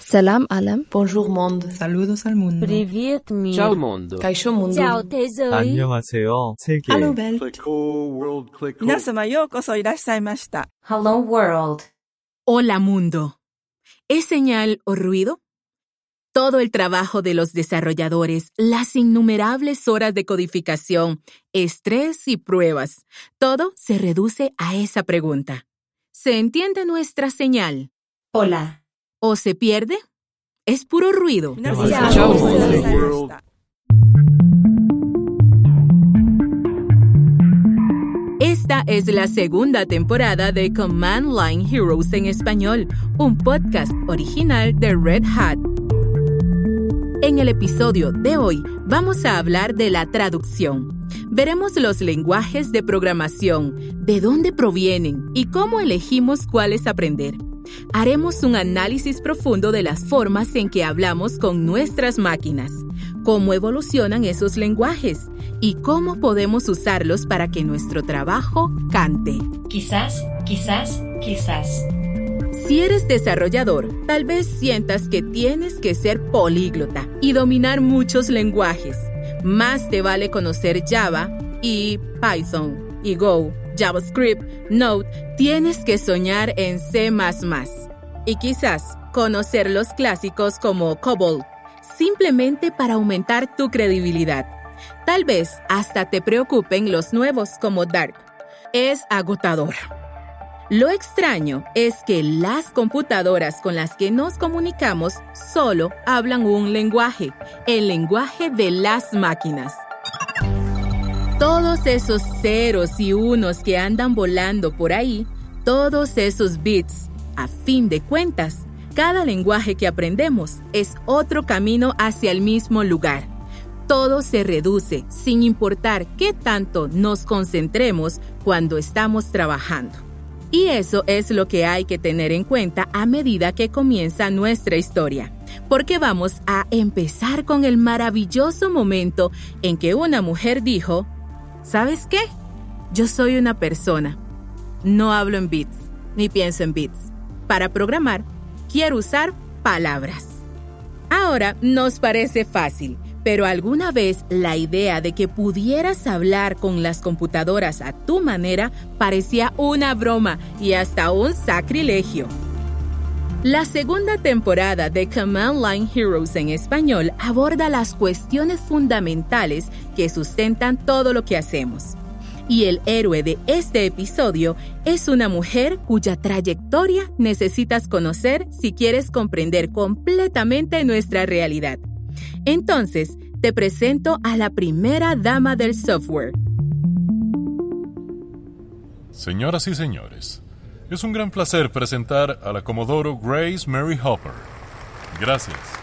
Salam alam. Bonjour monde. Saludos al mundo. Привет, мир. Ciao mondo. Kaisho mundo. Ciao, tesori. 안녕하세요, 세계. Hello Welt. Click whole world, click 皆様ようこそいらっしゃいました。 Hello world. Hola mundo. ¿Es señal o ruido? Todo el trabajo de los desarrolladores, las innumerables horas de codificación, estrés y pruebas, todo se reduce a esa pregunta. ¿Se entiende nuestra señal? Hola. o se pierde. Es puro ruido. Esta es la segunda temporada de Command Line Heroes en español, un podcast original de Red Hat. En el episodio de hoy vamos a hablar de la traducción. Veremos los lenguajes de programación, de dónde provienen y cómo elegimos cuáles aprender. Haremos un análisis profundo de las formas en que hablamos con nuestras máquinas, cómo evolucionan esos lenguajes y cómo podemos usarlos para que nuestro trabajo cante. Quizás, quizás, quizás. Si eres desarrollador, tal vez sientas que tienes que ser políglota y dominar muchos lenguajes. Más te vale conocer Java y Python y Go, JavaScript, Node. Tienes que soñar en C++ y quizás conocer los clásicos como COBOL, simplemente para aumentar tu credibilidad. Tal vez hasta te preocupen los nuevos como Dart. Es agotador. Lo extraño es que las computadoras con las que nos comunicamos solo hablan un lenguaje, el lenguaje de las máquinas. Todos esos ceros y unos que andan volando por ahí, todos esos bits, a fin de cuentas, cada lenguaje que aprendemos es otro camino hacia el mismo lugar. Todo se reduce sin importar qué tanto nos concentremos cuando estamos trabajando. Y eso es lo que hay que tener en cuenta a medida que comienza nuestra historia, porque vamos a empezar con el maravilloso momento en que una mujer dijo, ¿sabes qué? Yo soy una persona. No hablo en bits, ni pienso en bits. Para programar, quiero usar palabras. Ahora nos parece fácil, pero alguna vez la idea de que pudieras hablar con las computadoras a tu manera parecía una broma y hasta un sacrilegio. La segunda temporada de Command Line Heroes en español aborda las cuestiones fundamentales que sustentan todo lo que hacemos. Y el héroe de este episodio es una mujer cuya trayectoria necesitas conocer si quieres comprender completamente nuestra realidad. Entonces, te presento a la primera dama del software. Señoras y señores, es un gran placer presentar a la Comodoro Grace Mary Hopper. Gracias.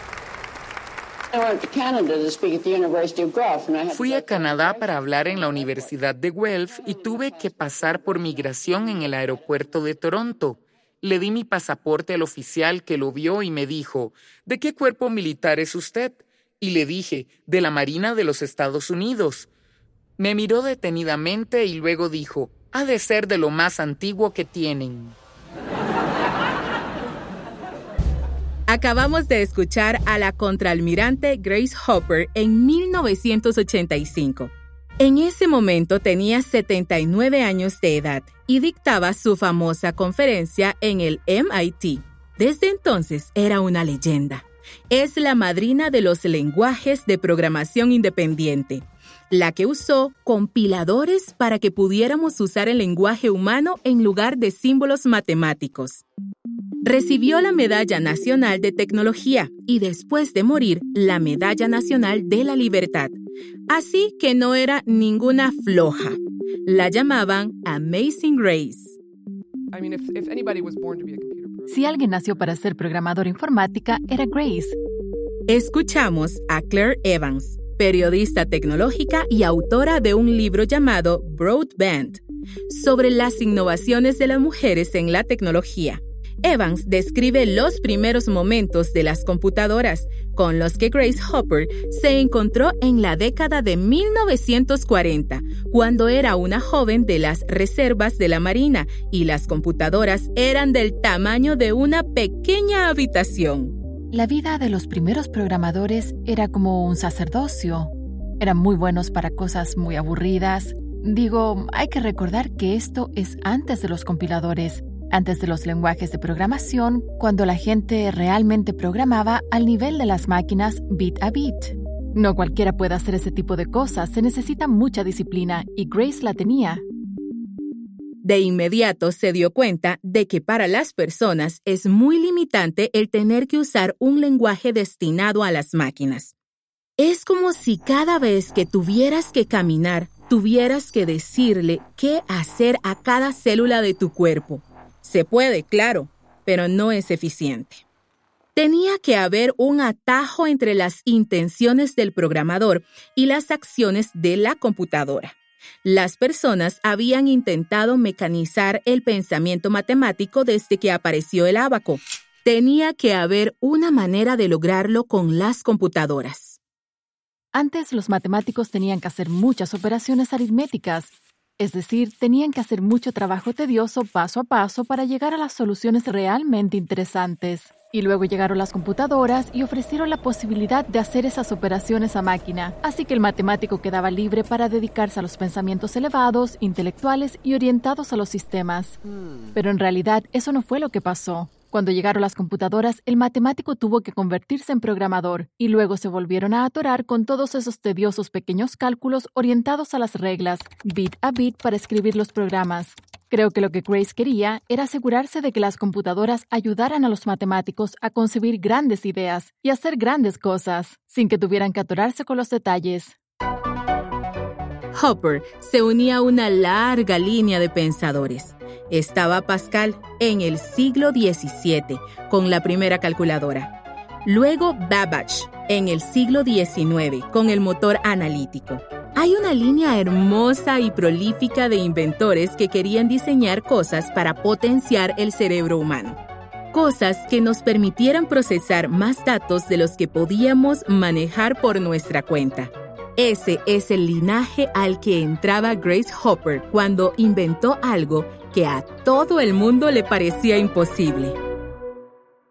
Fui a Canadá para hablar en la Universidad de Guelph y tuve que pasar por migración en el aeropuerto de Toronto. Le di mi pasaporte al oficial que lo vio y me dijo, ¿de qué cuerpo militar es usted? Y le dije, de la Marina de los Estados Unidos. Me miró detenidamente y luego dijo, ha de ser de lo más antiguo que tienen. Acabamos de escuchar a la contraalmirante Grace Hopper en 1985. En ese momento tenía 79 años de edad y dictaba su famosa conferencia en el MIT. Desde entonces era una leyenda. Es la madrina de los lenguajes de programación independiente, la que usó compiladores para que pudiéramos usar el lenguaje humano en lugar de símbolos matemáticos. Recibió la Medalla Nacional de Tecnología y después de morir la Medalla Nacional de la Libertad. Así que no era ninguna floja. La llamaban Amazing Grace. Si alguien nació para ser programador informática, era Grace. Escuchamos a Claire Evans, periodista tecnológica y autora de un libro llamado Broadband, sobre las innovaciones de las mujeres en la tecnología. Evans describe los primeros momentos de las computadoras con los que Grace Hopper se encontró en la década de 1940, cuando era una joven de las reservas de la Marina y las computadoras eran del tamaño de una pequeña habitación. La vida de los primeros programadores era como un sacerdocio. Eran muy buenos para cosas muy aburridas. Digo, hay que recordar que esto es antes de los compiladores, antes de los lenguajes de programación, cuando la gente realmente programaba al nivel de las máquinas bit a bit. No cualquiera puede hacer ese tipo de cosas, se necesita mucha disciplina y Grace la tenía. De inmediato se dio cuenta de que para las personas es muy limitante el tener que usar un lenguaje destinado a las máquinas. Es como si cada vez que tuvieras que caminar, tuvieras que decirle qué hacer a cada célula de tu cuerpo. Se puede, claro, pero no es eficiente. Tenía que haber un atajo entre las intenciones del programador y las acciones de la computadora. Las personas habían intentado mecanizar el pensamiento matemático desde que apareció el ábaco. Tenía que haber una manera de lograrlo con las computadoras. Antes los matemáticos tenían que hacer muchas operaciones aritméticas, es decir, tenían que hacer mucho trabajo tedioso paso a paso para llegar a las soluciones realmente interesantes. Y luego llegaron las computadoras y ofrecieron la posibilidad de hacer esas operaciones a máquina, así que el matemático quedaba libre para dedicarse a los pensamientos elevados, intelectuales y orientados a los sistemas. Pero en realidad eso no fue lo que pasó. Cuando llegaron las computadoras, el matemático tuvo que convertirse en programador y luego se volvieron a atorar con todos esos tediosos pequeños cálculos orientados a las reglas, bit a bit para escribir los programas. Creo que lo que Grace quería era asegurarse de que las computadoras ayudaran a los matemáticos a concebir grandes ideas y hacer grandes cosas, sin que tuvieran que atorarse con los detalles. Hopper se unía a una larga línea de pensadores. Estaba Pascal en el siglo XVII con la primera calculadora. Luego Babbage en el siglo XIX con el motor analítico. Hay una línea hermosa y prolífica de inventores que querían diseñar cosas para potenciar el cerebro humano. Cosas que nos permitieran procesar más datos de los que podíamos manejar por nuestra cuenta. Ese es el linaje al que entraba Grace Hopper cuando inventó algo que a todo el mundo le parecía imposible.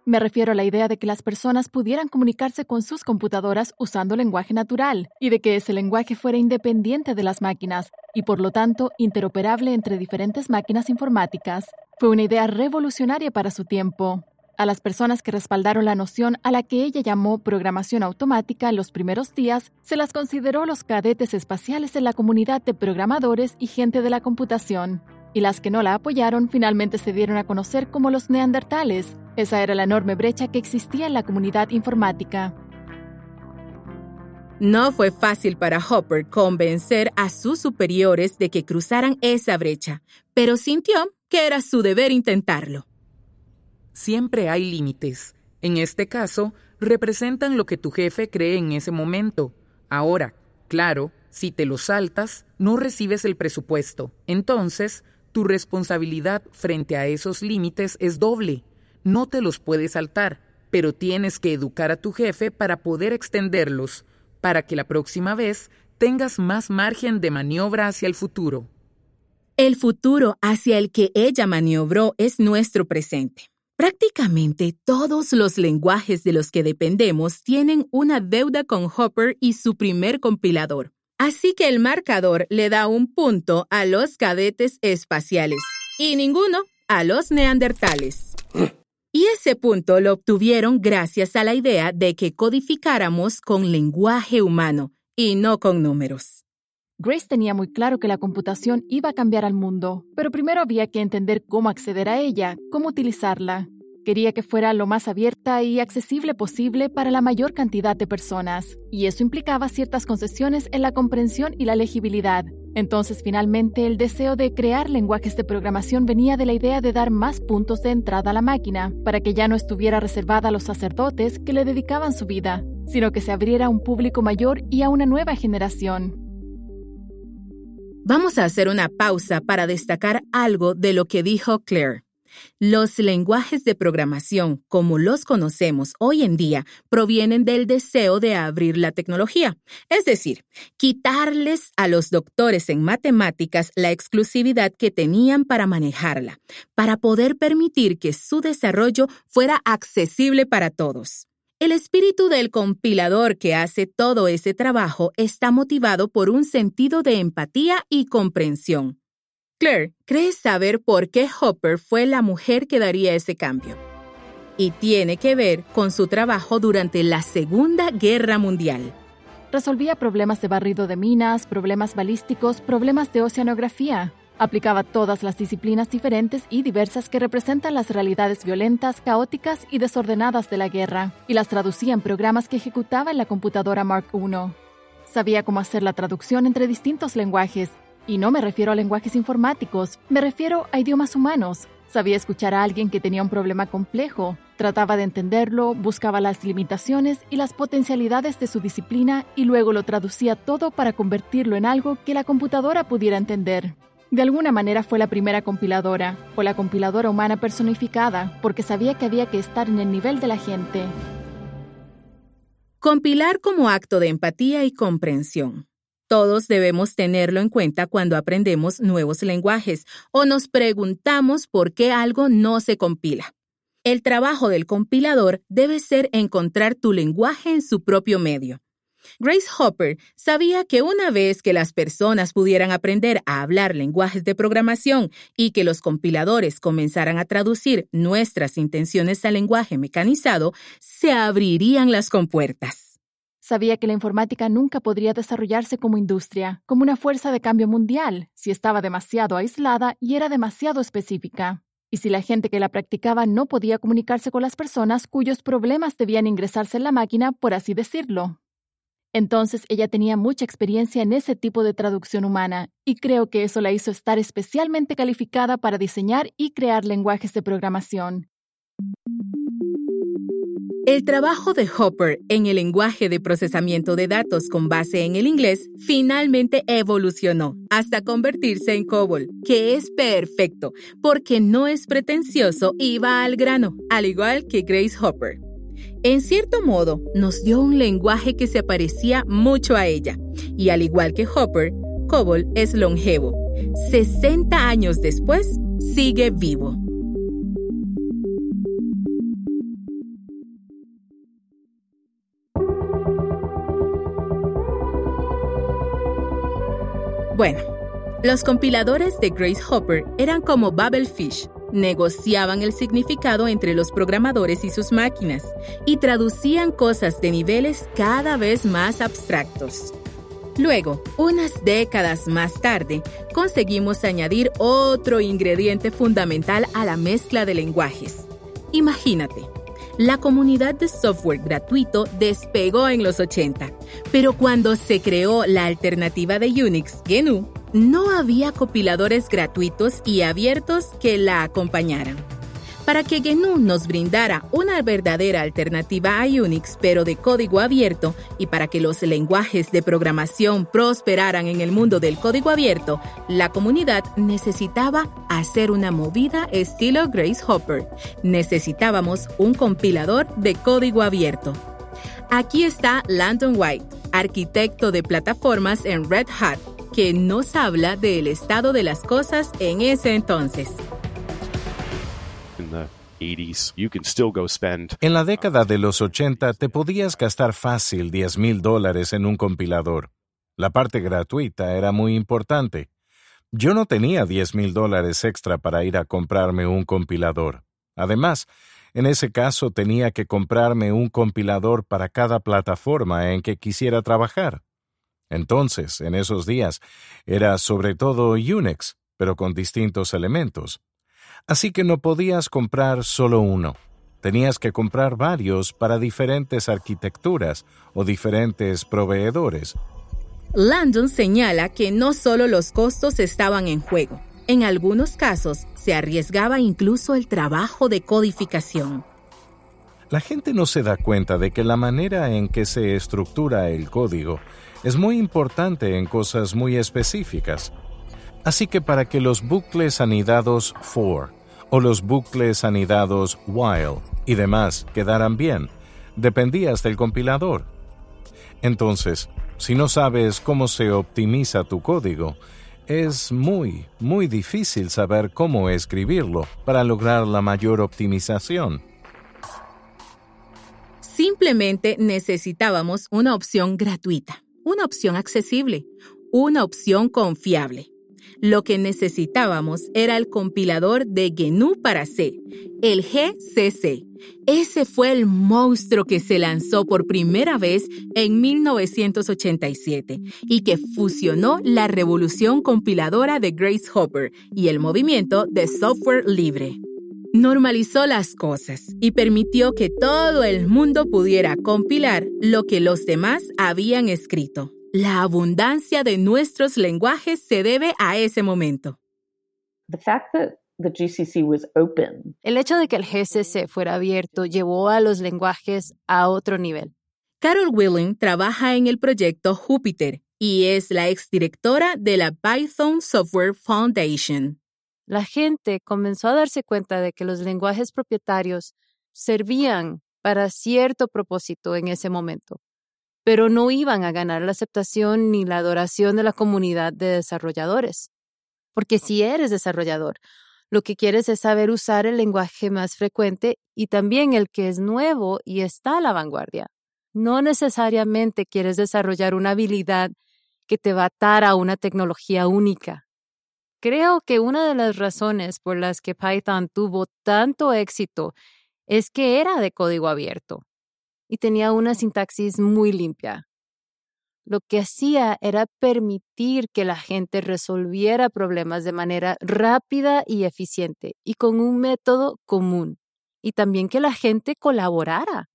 Me refiero a la idea de que las personas pudieran comunicarse con sus computadoras usando lenguaje natural y de que ese lenguaje fuera independiente de las máquinas y por lo tanto interoperable entre diferentes máquinas informáticas. Fue una idea revolucionaria para su tiempo. A las personas que respaldaron la noción a la que ella llamó programación automática en los primeros días, se las consideró los cadetes espaciales en la comunidad de programadores y gente de la computación. Y las que no la apoyaron finalmente se dieron a conocer como los neandertales. Esa era la enorme brecha que existía en la comunidad informática. No fue fácil para Hopper convencer a sus superiores de que cruzaran esa brecha, pero sintió que era su deber intentarlo. Siempre hay límites. En este caso, representan lo que tu jefe cree en ese momento. Ahora, claro, si te lo saltas, no recibes el presupuesto. Entonces, tu responsabilidad frente a esos límites es doble. No te los puedes saltar, pero tienes que educar a tu jefe para poder extenderlos, para que la próxima vez tengas más margen de maniobra hacia el futuro. El futuro hacia el que ella maniobró es nuestro presente. Prácticamente todos los lenguajes de los que dependemos tienen una deuda con Hopper y su primer compilador. Así que el marcador le da un punto a los cadetes espaciales y ninguno a los neandertales. Y ese punto lo obtuvieron gracias a la idea de que codificáramos con lenguaje humano y no con números. Grace tenía muy claro que la computación iba a cambiar al mundo, pero primero había que entender cómo acceder a ella, cómo utilizarla. Quería que fuera lo más abierta y accesible posible para la mayor cantidad de personas, y eso implicaba ciertas concesiones en la comprensión y la legibilidad. Entonces, finalmente, el deseo de crear lenguajes de programación venía de la idea de dar más puntos de entrada a la máquina, para que ya no estuviera reservada a los sacerdotes que le dedicaban su vida, sino que se abriera a un público mayor y a una nueva generación. Vamos a hacer una pausa para destacar algo de lo que dijo Claire. Los lenguajes de programación, como los conocemos hoy en día, provienen del deseo de abrir la tecnología, es decir, quitarles a los doctores en matemáticas la exclusividad que tenían para manejarla, para poder permitir que su desarrollo fuera accesible para todos. El espíritu del compilador que hace todo ese trabajo está motivado por un sentido de empatía y comprensión. Claire cree saber por qué Hopper fue la mujer que daría ese cambio. Y tiene que ver con su trabajo durante la Segunda Guerra Mundial. Resolvía problemas de barrido de minas, problemas balísticos, problemas de oceanografía. Aplicaba todas las disciplinas diferentes y diversas que representan las realidades violentas, caóticas y desordenadas de la guerra, y las traducía en programas que ejecutaba en la computadora Mark I. Sabía cómo hacer la traducción entre distintos lenguajes, y no me refiero a lenguajes informáticos, me refiero a idiomas humanos. Sabía escuchar a alguien que tenía un problema complejo, trataba de entenderlo, buscaba las limitaciones y las potencialidades de su disciplina y luego lo traducía todo para convertirlo en algo que la computadora pudiera entender. De alguna manera fue la primera compiladora, o la compiladora humana personificada, porque sabía que había que estar en el nivel de la gente. Compilar como acto de empatía y comprensión. Todos debemos tenerlo en cuenta cuando aprendemos nuevos lenguajes o nos preguntamos por qué algo no se compila. El trabajo del compilador debe ser encontrar tu lenguaje en su propio medio. Grace Hopper sabía que una vez que las personas pudieran aprender a hablar lenguajes de programación y que los compiladores comenzaran a traducir nuestras intenciones al lenguaje mecanizado, se abrirían las compuertas. Sabía que la informática nunca podría desarrollarse como industria, como una fuerza de cambio mundial, si estaba demasiado aislada y era demasiado específica. Y si la gente que la practicaba no podía comunicarse con las personas cuyos problemas debían ingresarse en la máquina, por así decirlo. Entonces ella tenía mucha experiencia en ese tipo de traducción humana y creo que eso la hizo estar especialmente calificada para diseñar y crear lenguajes de programación. El trabajo de Hopper en el lenguaje de procesamiento de datos con base en el inglés finalmente evolucionó hasta convertirse en COBOL, que es perfecto porque no es pretencioso y va al grano, al igual que Grace Hopper. En cierto modo, nos dio un lenguaje que se parecía mucho a ella, y al igual que Hopper, COBOL es longevo. 60 años después, sigue vivo. Bueno, los compiladores de Grace Hopper eran como Babelfish, negociaban el significado entre los programadores y sus máquinas y traducían cosas de niveles cada vez más abstractos. Luego, unas décadas más tarde, conseguimos añadir otro ingrediente fundamental a la mezcla de lenguajes. Imagínate, la comunidad de software gratuito despegó en los 80, pero cuando se creó la alternativa de Unix, GNU, no había compiladores gratuitos y abiertos que la acompañaran. Para que GNU nos brindara una verdadera alternativa a Unix, pero de código abierto, y para que los lenguajes de programación prosperaran en el mundo del código abierto, la comunidad necesitaba hacer una movida estilo Grace Hopper. Necesitábamos un compilador de código abierto. Aquí está Landon White, arquitecto de plataformas en Red Hat, que nos habla del estado de las cosas en ese entonces. En la década de los 80 te podías gastar fácil 10 mil dólares en un compilador. La parte gratuita era muy importante. Yo no tenía 10 mil dólares extra para ir a comprarme un compilador. Además, en ese caso tenía que comprarme un compilador para cada plataforma en que quisiera trabajar. Entonces, en esos días, era sobre todo Unix, pero con distintos elementos. Así que no podías comprar solo uno. Tenías que comprar varios para diferentes arquitecturas o diferentes proveedores. Landon señala que no solo los costos estaban en juego. En algunos casos se arriesgaba incluso el trabajo de codificación. La gente no se da cuenta de que la manera en que se estructura el código es muy importante en cosas muy específicas. Así que para que los bucles anidados for o los bucles anidados while y demás quedaran bien, dependías del compilador. Entonces, si no sabes cómo se optimiza tu código, es muy, muy difícil saber cómo escribirlo para lograr la mayor optimización. Simplemente necesitábamos una opción gratuita, una opción accesible, una opción confiable. Lo que necesitábamos era el compilador de GNU para C, el GCC. Ese fue el monstruo que se lanzó por primera vez en 1987 y que fusionó la revolución compiladora de Grace Hopper y el movimiento de software libre. Normalizó las cosas y permitió que todo el mundo pudiera compilar lo que los demás habían escrito. La abundancia de nuestros lenguajes se debe a ese momento. El hecho de que el GCC fuera abierto llevó a los lenguajes a otro nivel. Carol Willing trabaja en el proyecto Jupyter y es la exdirectora de la Python Software Foundation. La gente comenzó a darse cuenta de que los lenguajes propietarios servían para cierto propósito en ese momento pero no iban a ganar la aceptación ni la adoración de la comunidad de desarrolladores. Porque si eres desarrollador, lo que quieres es saber usar el lenguaje más frecuente y también el que es nuevo y está a la vanguardia. No necesariamente quieres desarrollar una habilidad que te va a atar a una tecnología única. Creo que una de las razones por las que Python tuvo tanto éxito es que era de código abierto y tenía una sintaxis muy limpia. Lo que hacía era permitir que la gente resolviera problemas de manera rápida y eficiente y con un método común, y también que la gente colaborara.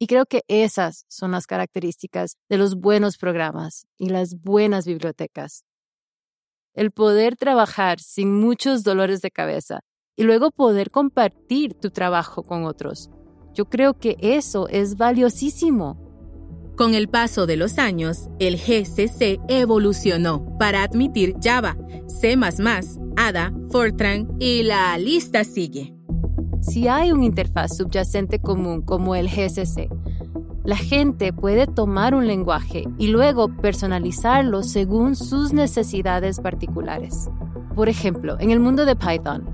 Y creo que esas son las características de los buenos programas y las buenas bibliotecas. El poder trabajar sin muchos dolores de cabeza y luego poder compartir tu trabajo con otros yo creo que eso es valiosísimo. Con el paso de los años, el GCC evolucionó para admitir Java, C++, ADA, Fortran y la lista sigue. Si hay una interfaz subyacente común como el GCC, la gente puede tomar un lenguaje y luego personalizarlo según sus necesidades particulares. Por ejemplo, en el mundo de Python,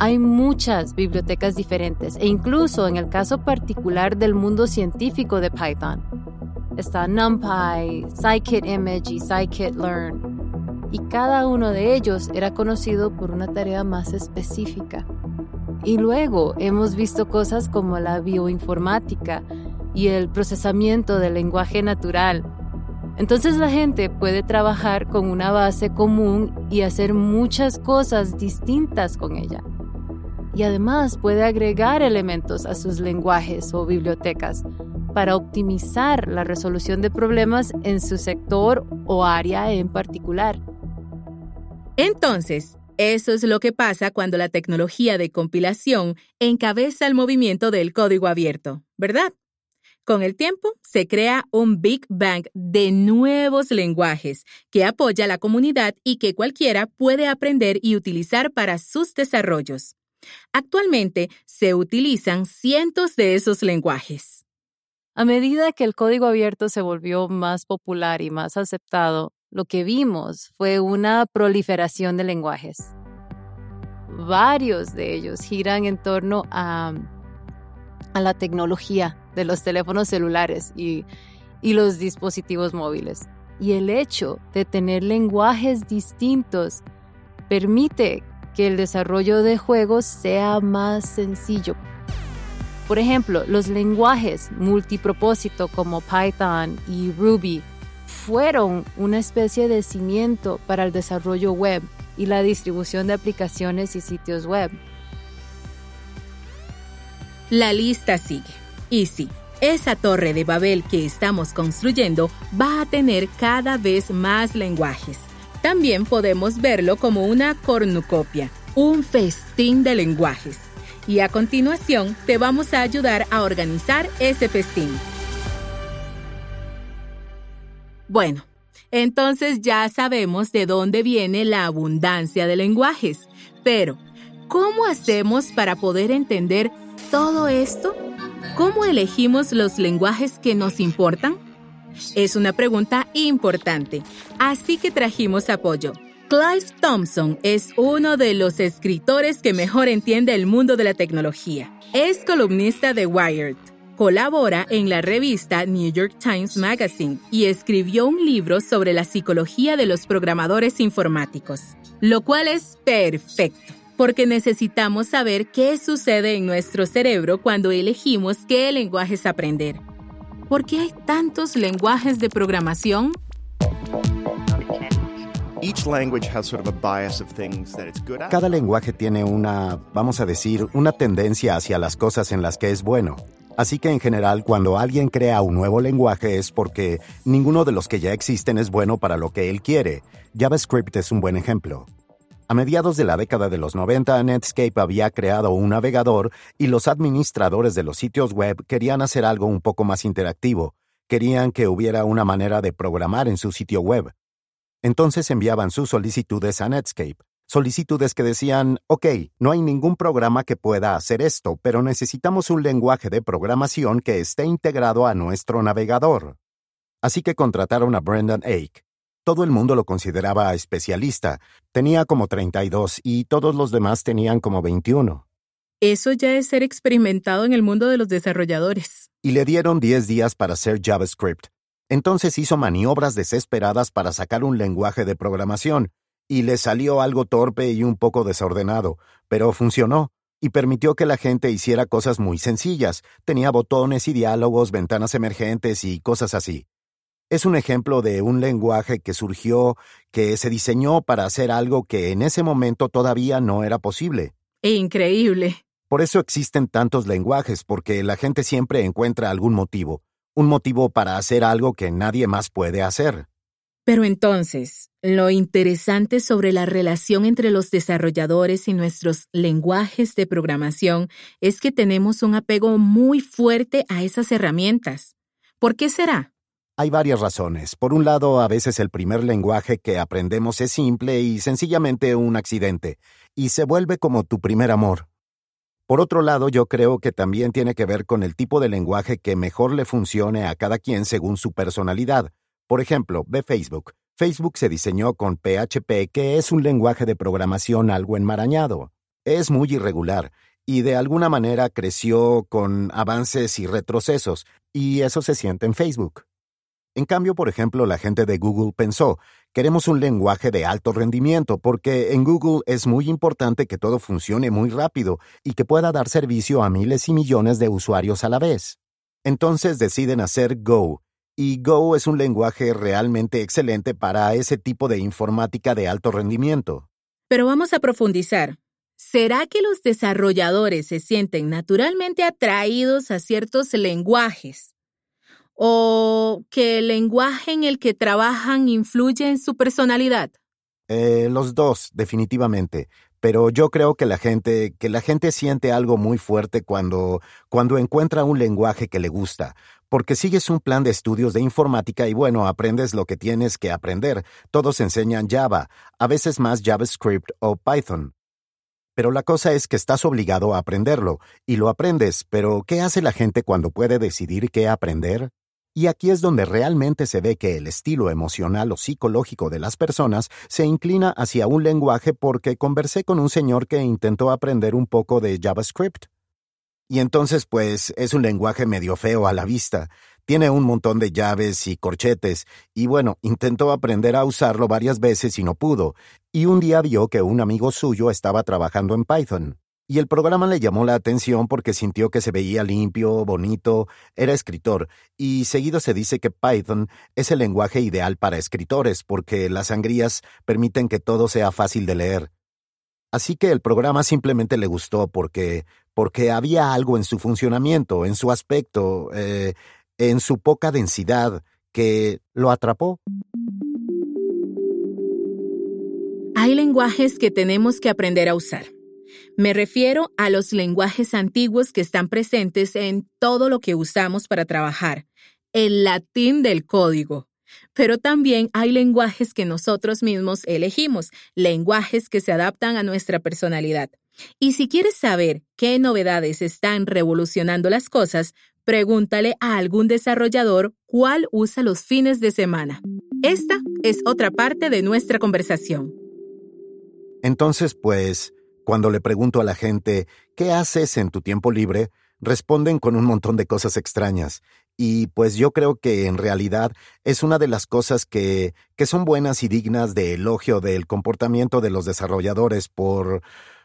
hay muchas bibliotecas diferentes e incluso en el caso particular del mundo científico de Python. Está NumPy, Scikit-image y Scikit-learn. Y cada uno de ellos era conocido por una tarea más específica. Y luego hemos visto cosas como la bioinformática y el procesamiento del lenguaje natural. Entonces la gente puede trabajar con una base común y hacer muchas cosas distintas con ella y además puede agregar elementos a sus lenguajes o bibliotecas para optimizar la resolución de problemas en su sector o área en particular. Entonces, eso es lo que pasa cuando la tecnología de compilación encabeza el movimiento del código abierto, ¿verdad? Con el tiempo, se crea un Big Bang de nuevos lenguajes que apoya a la comunidad y que cualquiera puede aprender y utilizar para sus desarrollos. Actualmente se utilizan cientos de esos lenguajes. A medida que el código abierto se volvió más popular y más aceptado, lo que vimos fue una proliferación de lenguajes. Varios de ellos giran en torno a, la tecnología de los teléfonos celulares y los dispositivos móviles. Y el hecho de tener lenguajes distintos permite que el desarrollo de juegos sea más sencillo. Por ejemplo, los lenguajes multipropósito como Python y Ruby fueron una especie de cimiento para el desarrollo web y la distribución de aplicaciones y sitios web. La lista sigue. Y sí, esa torre de Babel que estamos construyendo va a tener cada vez más lenguajes. También podemos verlo como una cornucopia, un festín de lenguajes. Y a continuación te vamos a ayudar a organizar ese festín. Bueno, entonces ya sabemos de dónde viene la abundancia de lenguajes, pero ¿cómo hacemos para poder entender todo esto? ¿Cómo elegimos los lenguajes que nos importan? Es una pregunta importante, así que trajimos apoyo. Clive Thompson es uno de los escritores que mejor entiende el mundo de la tecnología. Es columnista de Wired. Colabora en la revista New York Times Magazine y escribió un libro sobre la psicología de los programadores informáticos, lo cual es perfecto, porque necesitamos saber qué sucede en nuestro cerebro cuando elegimos qué lenguajes aprender. ¿Por qué hay tantos lenguajes de programación? Cada lenguaje tiene una, vamos a decir, una tendencia hacia las cosas en las que es bueno. Así que en general cuando alguien crea un nuevo lenguaje es porque ninguno de los que ya existen es bueno para lo que él quiere. JavaScript es un buen ejemplo. A mediados de la década de los 90, Netscape había creado un navegador y los administradores de los sitios web querían hacer algo un poco más interactivo. Querían que hubiera una manera de programar en su sitio web. Entonces enviaban sus solicitudes a Netscape solicitudes que decían, ok, no hay ningún programa que pueda hacer esto, pero necesitamos un lenguaje de programación que esté integrado a nuestro navegador. Así que contrataron a Brendan Ake. Todo el mundo lo consideraba especialista. Tenía como 32 y todos los demás tenían como 21. Eso ya es ser experimentado en el mundo de los desarrolladores. Y le dieron 10 días para hacer JavaScript. Entonces hizo maniobras desesperadas para sacar un lenguaje de programación, y le salió algo torpe y un poco desordenado, pero funcionó y permitió que la gente hiciera cosas muy sencillas. Tenía botones y diálogos, ventanas emergentes y cosas así. Es un ejemplo de un lenguaje que surgió, que se diseñó para hacer algo que en ese momento todavía no era posible. Increíble. Por eso existen tantos lenguajes, porque la gente siempre encuentra algún motivo, un motivo para hacer algo que nadie más puede hacer. Pero entonces, lo interesante sobre la relación entre los desarrolladores y nuestros lenguajes de programación es que tenemos un apego muy fuerte a esas herramientas. ¿Por qué será? Hay varias razones. Por un lado, a veces el primer lenguaje que aprendemos es simple y sencillamente un accidente, y se vuelve como tu primer amor. Por otro lado, yo creo que también tiene que ver con el tipo de lenguaje que mejor le funcione a cada quien según su personalidad por ejemplo, ve Facebook. Facebook se diseñó con PHP, que es un lenguaje de programación algo enmarañado. Es muy irregular y de alguna manera creció con avances y retrocesos, y eso se siente en Facebook. En cambio, por ejemplo, la gente de Google pensó, queremos un lenguaje de alto rendimiento porque en Google es muy importante que todo funcione muy rápido y que pueda dar servicio a miles y millones de usuarios a la vez. Entonces deciden hacer Go, y Go es un lenguaje realmente excelente para ese tipo de informática de alto rendimiento. Pero vamos a profundizar. ¿Será que los desarrolladores se sienten naturalmente atraídos a ciertos lenguajes? ¿O que el lenguaje en el que trabajan influye en su personalidad? Eh, los dos, definitivamente. Pero yo creo que la gente, que la gente siente algo muy fuerte cuando, cuando encuentra un lenguaje que le gusta, porque sigues un plan de estudios de informática y bueno, aprendes lo que tienes que aprender. Todos enseñan Java, a veces más JavaScript o Python. Pero la cosa es que estás obligado a aprenderlo, y lo aprendes, pero ¿qué hace la gente cuando puede decidir qué aprender? Y aquí es donde realmente se ve que el estilo emocional o psicológico de las personas se inclina hacia un lenguaje porque conversé con un señor que intentó aprender un poco de JavaScript. Y entonces, pues, es un lenguaje medio feo a la vista. Tiene un montón de llaves y corchetes, y bueno, intentó aprender a usarlo varias veces y no pudo. Y un día vio que un amigo suyo estaba trabajando en Python. Y el programa le llamó la atención porque sintió que se veía limpio, bonito, era escritor, y seguido se dice que Python es el lenguaje ideal para escritores porque las sangrías permiten que todo sea fácil de leer. Así que el programa simplemente le gustó porque, porque había algo en su funcionamiento, en su aspecto, eh, en su poca densidad, que lo atrapó. Hay lenguajes que tenemos que aprender a usar. Me refiero a los lenguajes antiguos que están presentes en todo lo que usamos para trabajar, el latín del código. Pero también hay lenguajes que nosotros mismos elegimos, lenguajes que se adaptan a nuestra personalidad. Y si quieres saber qué novedades están revolucionando las cosas, pregúntale a algún desarrollador cuál usa los fines de semana. Esta es otra parte de nuestra conversación. Entonces, pues, cuando le pregunto a la gente, ¿qué haces en tu tiempo libre? responden con un montón de cosas extrañas. Y pues yo creo que en realidad es una de las cosas que, que son buenas y dignas de elogio del comportamiento de los desarrolladores por,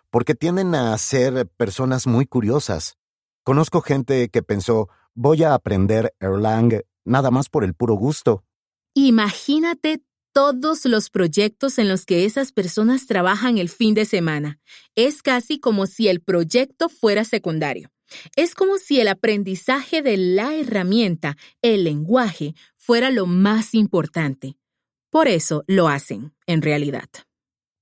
porque tienden a ser personas muy curiosas. Conozco gente que pensó, voy a aprender Erlang nada más por el puro gusto. Imagínate todos los proyectos en los que esas personas trabajan el fin de semana. Es casi como si el proyecto fuera secundario. Es como si el aprendizaje de la herramienta, el lenguaje, fuera lo más importante. Por eso lo hacen, en realidad.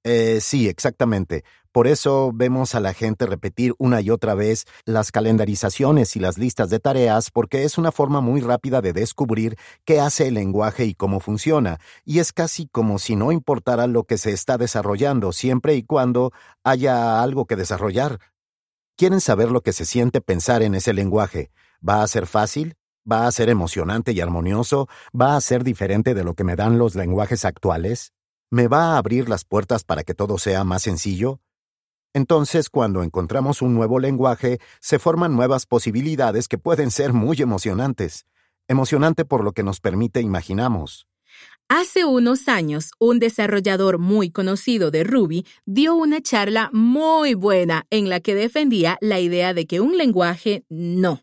Eh, sí, exactamente. Por eso vemos a la gente repetir una y otra vez las calendarizaciones y las listas de tareas porque es una forma muy rápida de descubrir qué hace el lenguaje y cómo funciona, y es casi como si no importara lo que se está desarrollando siempre y cuando haya algo que desarrollar. Quieren saber lo que se siente pensar en ese lenguaje. ¿Va a ser fácil? ¿Va a ser emocionante y armonioso? ¿Va a ser diferente de lo que me dan los lenguajes actuales? ¿Me va a abrir las puertas para que todo sea más sencillo? Entonces, cuando encontramos un nuevo lenguaje, se forman nuevas posibilidades que pueden ser muy emocionantes. Emocionante por lo que nos permite imaginamos. Hace unos años, un desarrollador muy conocido de Ruby dio una charla muy buena en la que defendía la idea de que un lenguaje no,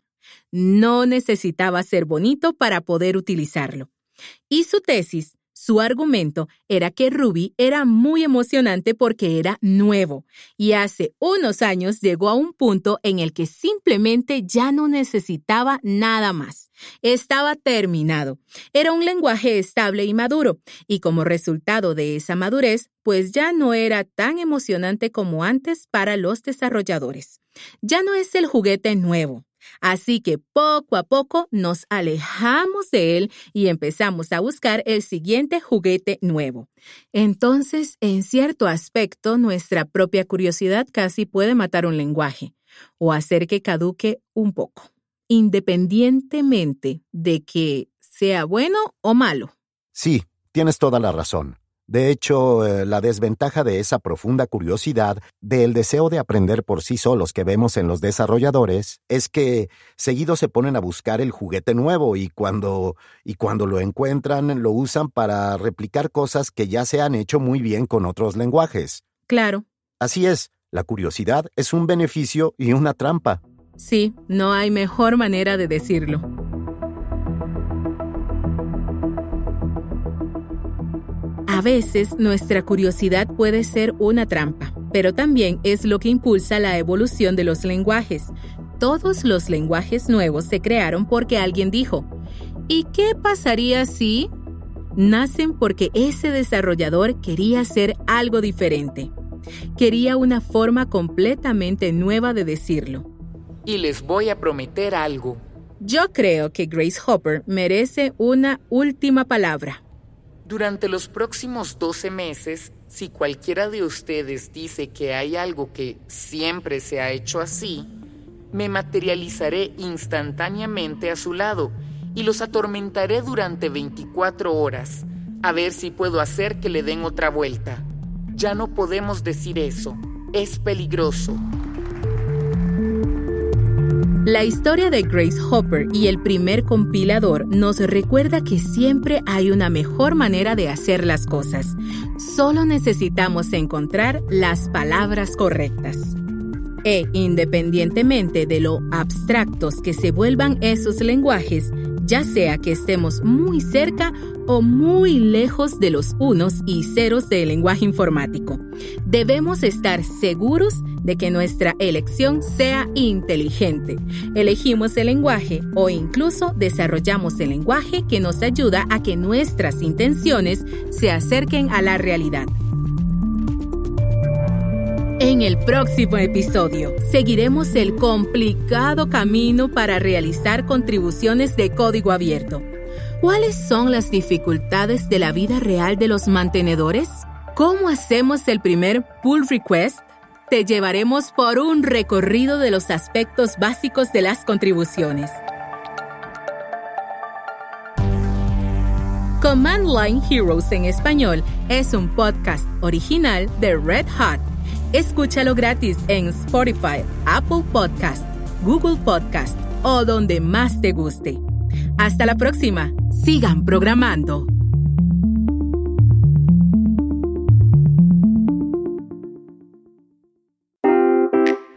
no necesitaba ser bonito para poder utilizarlo. Y su tesis su argumento era que Ruby era muy emocionante porque era nuevo y hace unos años llegó a un punto en el que simplemente ya no necesitaba nada más. Estaba terminado. Era un lenguaje estable y maduro y como resultado de esa madurez, pues ya no era tan emocionante como antes para los desarrolladores. Ya no es el juguete nuevo. Así que poco a poco nos alejamos de él y empezamos a buscar el siguiente juguete nuevo. Entonces, en cierto aspecto, nuestra propia curiosidad casi puede matar un lenguaje o hacer que caduque un poco, independientemente de que sea bueno o malo. Sí, tienes toda la razón. De hecho, eh, la desventaja de esa profunda curiosidad, del deseo de aprender por sí solos que vemos en los desarrolladores, es que seguido se ponen a buscar el juguete nuevo y cuando, y cuando lo encuentran lo usan para replicar cosas que ya se han hecho muy bien con otros lenguajes. Claro. Así es, la curiosidad es un beneficio y una trampa. Sí, no hay mejor manera de decirlo. A veces nuestra curiosidad puede ser una trampa, pero también es lo que impulsa la evolución de los lenguajes. Todos los lenguajes nuevos se crearon porque alguien dijo, ¿y qué pasaría si? Nacen porque ese desarrollador quería hacer algo diferente. Quería una forma completamente nueva de decirlo. Y les voy a prometer algo. Yo creo que Grace Hopper merece una última palabra. Durante los próximos 12 meses, si cualquiera de ustedes dice que hay algo que siempre se ha hecho así, me materializaré instantáneamente a su lado y los atormentaré durante 24 horas, a ver si puedo hacer que le den otra vuelta. Ya no podemos decir eso, es peligroso. La historia de Grace Hopper y el primer compilador nos recuerda que siempre hay una mejor manera de hacer las cosas. Solo necesitamos encontrar las palabras correctas. E independientemente de lo abstractos que se vuelvan esos lenguajes, ya sea que estemos muy cerca o muy lejos de los unos y ceros del lenguaje informático. Debemos estar seguros de que nuestra elección sea inteligente. Elegimos el lenguaje o incluso desarrollamos el lenguaje que nos ayuda a que nuestras intenciones se acerquen a la realidad. En el próximo episodio seguiremos el complicado camino para realizar contribuciones de código abierto. ¿Cuáles son las dificultades de la vida real de los mantenedores? ¿Cómo hacemos el primer pull request? Te llevaremos por un recorrido de los aspectos básicos de las contribuciones. Command Line Heroes en español es un podcast original de Red Hat Escúchalo gratis en Spotify, Apple Podcast, Google Podcast o donde más te guste. Hasta la próxima. Sigan programando.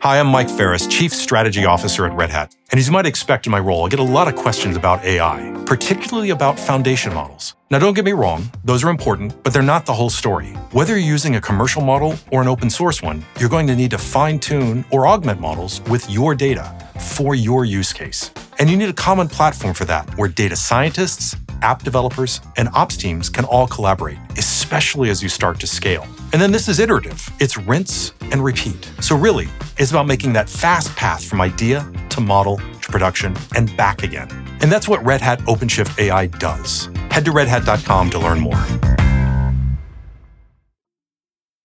Hi, I'm Mike Ferris, Chief Strategy Officer at Red Hat. And as you might expect in my role, I get a lot of questions about AI, particularly about foundation models. Now, don't get me wrong, those are important, but they're not the whole story. Whether you're using a commercial model or an open source one, you're going to need to fine tune or augment models with your data for your use case. And you need a common platform for that where data scientists, app developers, and ops teams can all collaborate, especially as you start to scale. And then this is iterative. It's rinse and repeat. So really, it's about making that fast path from idea to model to production and back again. And that's what Red Hat OpenShift AI does. Head to redhat.com to learn more.